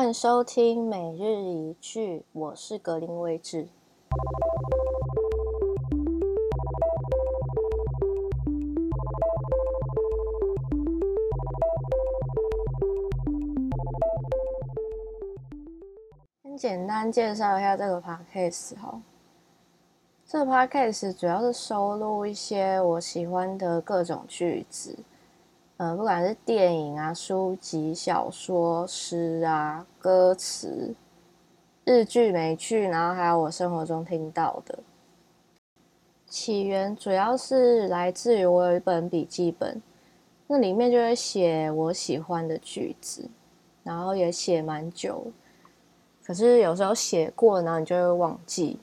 欢迎收听每日一句，我是格林威治。先简单介绍一下这个 podcast 哈，这个 podcast 主要是收录一些我喜欢的各种句子。呃，不管是电影啊、书籍、小说、诗啊、歌词、日剧、美剧，然后还有我生活中听到的。起源主要是来自于我有一本笔记本，那里面就会写我喜欢的句子，然后也写蛮久。可是有时候写过，然后你就会忘记，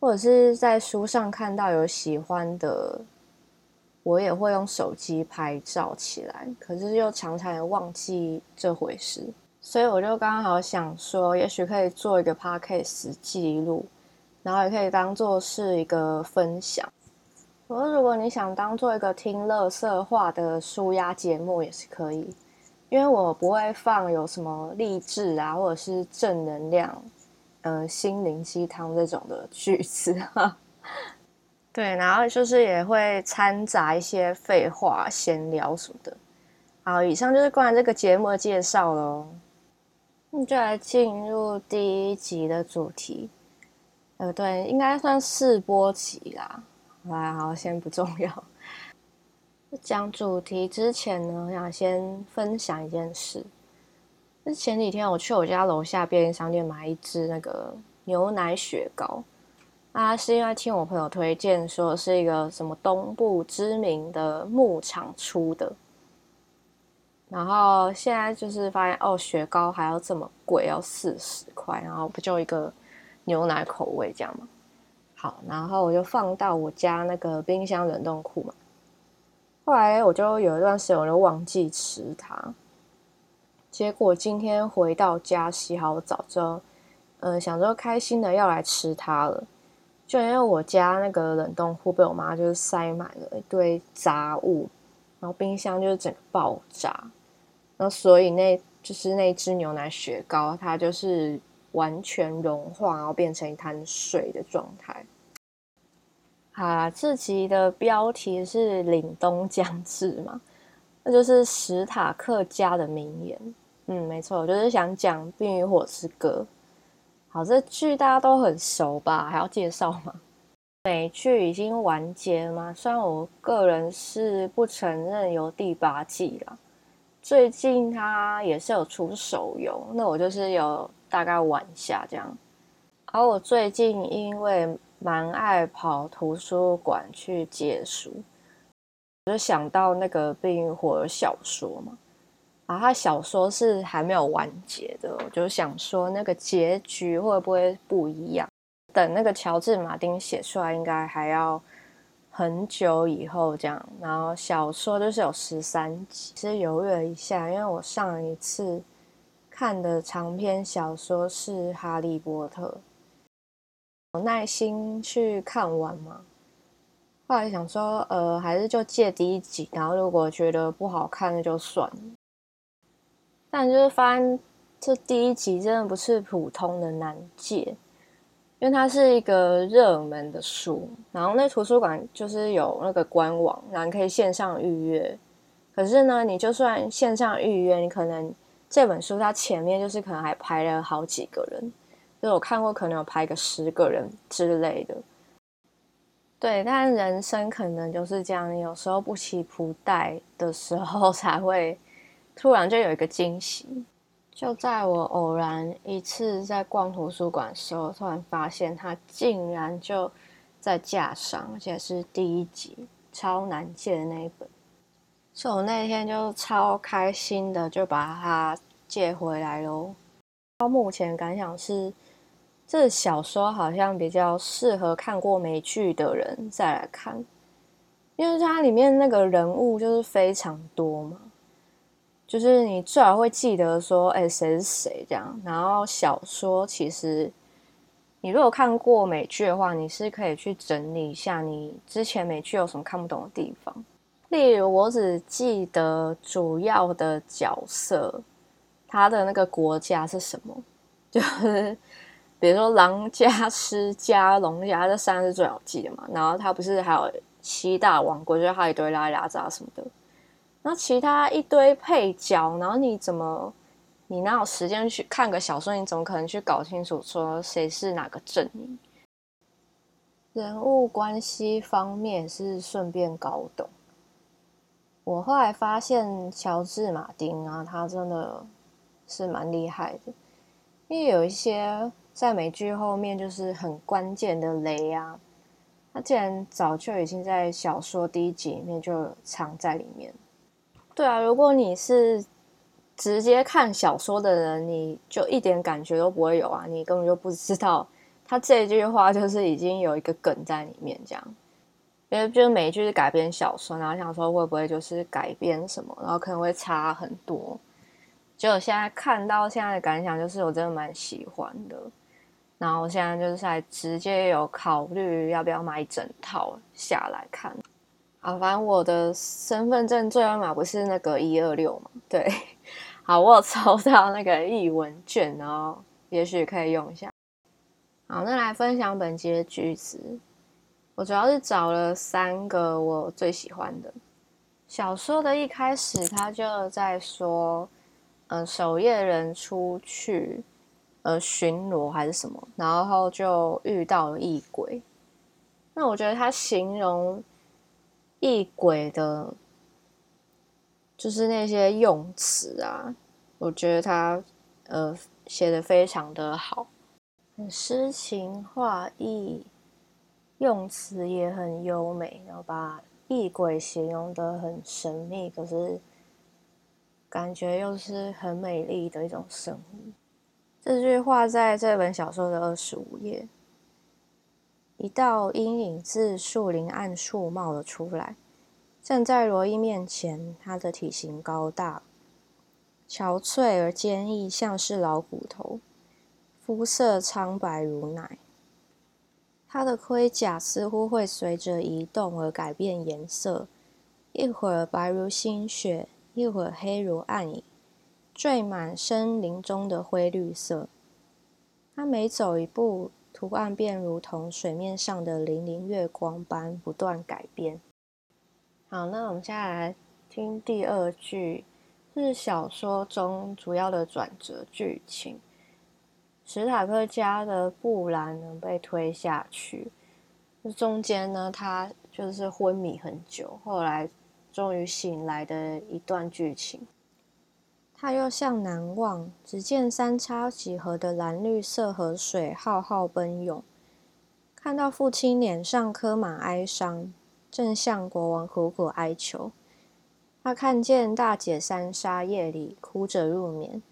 或者是在书上看到有喜欢的。我也会用手机拍照起来，可是又常常也忘记这回事，所以我就刚好想说，也许可以做一个 podcast 记录，然后也可以当做是一个分享。我说，如果你想当做一个听乐色话的舒压节目，也是可以，因为我不会放有什么励志啊，或者是正能量，呃，心灵鸡汤这种的句子哈。对，然后就是也会掺杂一些废话、闲聊什么的。好，以上就是关于这个节目的介绍喽。那就来进入第一集的主题。呃，对，应该算试播集啦。来，好，先不重要。讲主题之前呢，我想先分享一件事。是前几天我去我家楼下便利商店买一支那个牛奶雪糕。啊，是因为听我朋友推荐，说是一个什么东部知名的牧场出的，然后现在就是发现哦，雪糕还要这么贵，要四十块，然后不就一个牛奶口味这样吗？好，然后我就放到我家那个冰箱冷冻库嘛。后来我就有一段时间我就忘记吃它，结果今天回到家洗好澡之后，嗯、想说开心的要来吃它了。就因为我家那个冷冻库被我妈就是塞满了一堆杂物，然后冰箱就是整个爆炸，然后所以那就是那只牛奶雪糕，它就是完全融化，然后变成一滩水的状态。啊，这集的标题是“凛冬将至”嘛，那就是史塔克家的名言。嗯，没错，我就是想讲《冰与火之歌》。好，这剧大家都很熟吧？还要介绍吗？美剧已经完结了吗？虽然我个人是不承认有第八季啦。最近它也是有出手游，那我就是有大概玩一下这样。而我最近因为蛮爱跑图书馆去借书，我就想到那个《冰与火》小说嘛。啊，他小说是还没有完结的，我就想说那个结局会不会不一样？等那个乔治·马丁写出来，应该还要很久以后这样。然后小说就是有十三集，其实犹豫了一下，因为我上一次看的长篇小说是《哈利波特》，有耐心去看完吗？后来想说，呃，还是就借第一集，然后如果觉得不好看，那就算了。但就是发现这第一集真的不是普通的难借，因为它是一个热门的书，然后那图书馆就是有那个官网，然后可以线上预约。可是呢，你就算线上预约，你可能这本书它前面就是可能还排了好几个人，就我看过可能有排个十个人之类的。对，但人生可能就是这样，有时候不起不待的时候才会。突然就有一个惊喜，就在我偶然一次在逛图书馆的时候，突然发现它竟然就在架上，而且是第一集超难借的那一本，所以我那天就超开心的就把它借回来喽。到目前感想是，这小说好像比较适合看过美剧的人再来看，因为它里面那个人物就是非常多嘛。就是你最好会记得说，哎，谁是谁这样。然后小说其实，你如果看过美剧的话，你是可以去整理一下你之前美剧有什么看不懂的地方。例如，我只记得主要的角色，他的那个国家是什么，就是比如说狼家、狮家、龙家这三个是最好记的嘛。然后他不是还有七大王国，就是还有一堆拉拉杂什么的。那其他一堆配角，然后你怎么，你哪有时间去看个小说？你怎么可能去搞清楚说谁是哪个阵营？人物关系方面是顺便搞懂。我后来发现乔治·马丁啊，他真的是蛮厉害的，因为有一些在美剧后面就是很关键的雷啊，他竟然早就已经在小说第一集里面就藏在里面。对啊，如果你是直接看小说的人，你就一点感觉都不会有啊，你根本就不知道他这句话就是已经有一个梗在里面，这样。因为就是每一句是改编小说，然后想说会不会就是改编什么，然后可能会差很多。就我现在看到现在的感想就是，我真的蛮喜欢的。然后我现在就是在直接有考虑要不要买整套下来看。好，反正我的身份证最后码不是那个一二六嘛？对，好，我有抽到那个艺文卷哦也许可以用一下。好，那来分享本集的句子。我主要是找了三个我最喜欢的。小说的一开始，他就在说，呃，守夜人出去呃巡逻还是什么，然后就遇到了异鬼。那我觉得他形容。异鬼的，就是那些用词啊，我觉得他呃写的非常的好，很诗情画意，用词也很优美，然后把异鬼形容的很神秘，可是感觉又是很美丽的一种生物。这句话在这本小说的二十五页。一道阴影自树林暗处冒了出来，站在罗伊面前。他的体型高大、憔悴而坚毅，像是老骨头；肤色苍白如奶。他的盔甲似乎会随着移动而改变颜色，一会儿白如新雪，一会儿黑如暗影，缀满森林中的灰绿色。他每走一步，图案便如同水面上的粼粼月光般不断改变。好，那我们接下来听第二句，是小说中主要的转折剧情。史塔克家的布兰呢被推下去，这中间呢他就是昏迷很久，后来终于醒来的一段剧情。他又向南望，只见三叉戟河的蓝绿色河水浩浩奔涌，看到父亲脸上刻满哀伤，正向国王苦苦哀求。他看见大姐三莎夜里哭着入眠，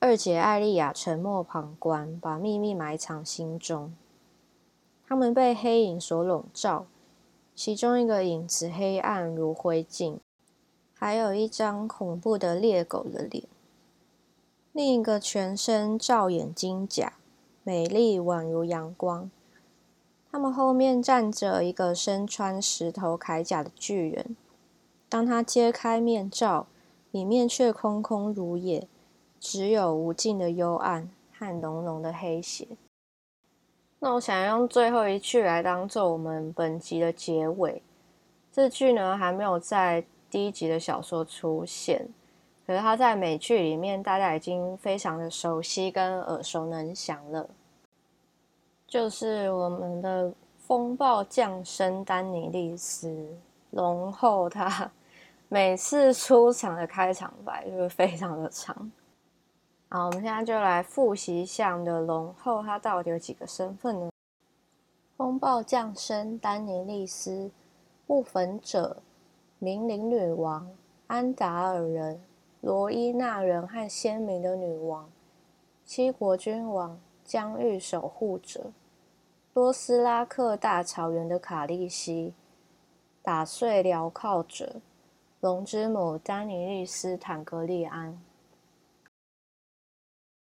二姐艾莉亚沉默旁观，把秘密埋藏心中。他们被黑影所笼罩，其中一个影子黑暗如灰烬。还有一张恐怖的猎狗的脸，另一个全身罩眼金甲，美丽宛如阳光。他们后面站着一个身穿石头铠甲的巨人。当他揭开面罩，里面却空空如也，只有无尽的幽暗和浓浓的黑血。那我想用最后一句来当做我们本集的结尾。这句呢，还没有在。第一集的小说出现，可是他在美剧里面，大家已经非常的熟悉跟耳熟能详了。就是我们的风暴降生丹尼利斯龙后，他 每次出场的开场白就是非常的长。好，我们现在就来复习一下我们的龙后，他到底有几个身份呢？风暴降生丹尼利斯，雾粉者。明灵女王、安达尔人、罗伊纳人和鲜明的女王、七国君王、疆域守护者、多斯拉克大草原的卡利西、打碎镣铐者、龙之母丹尼利斯坦格利安、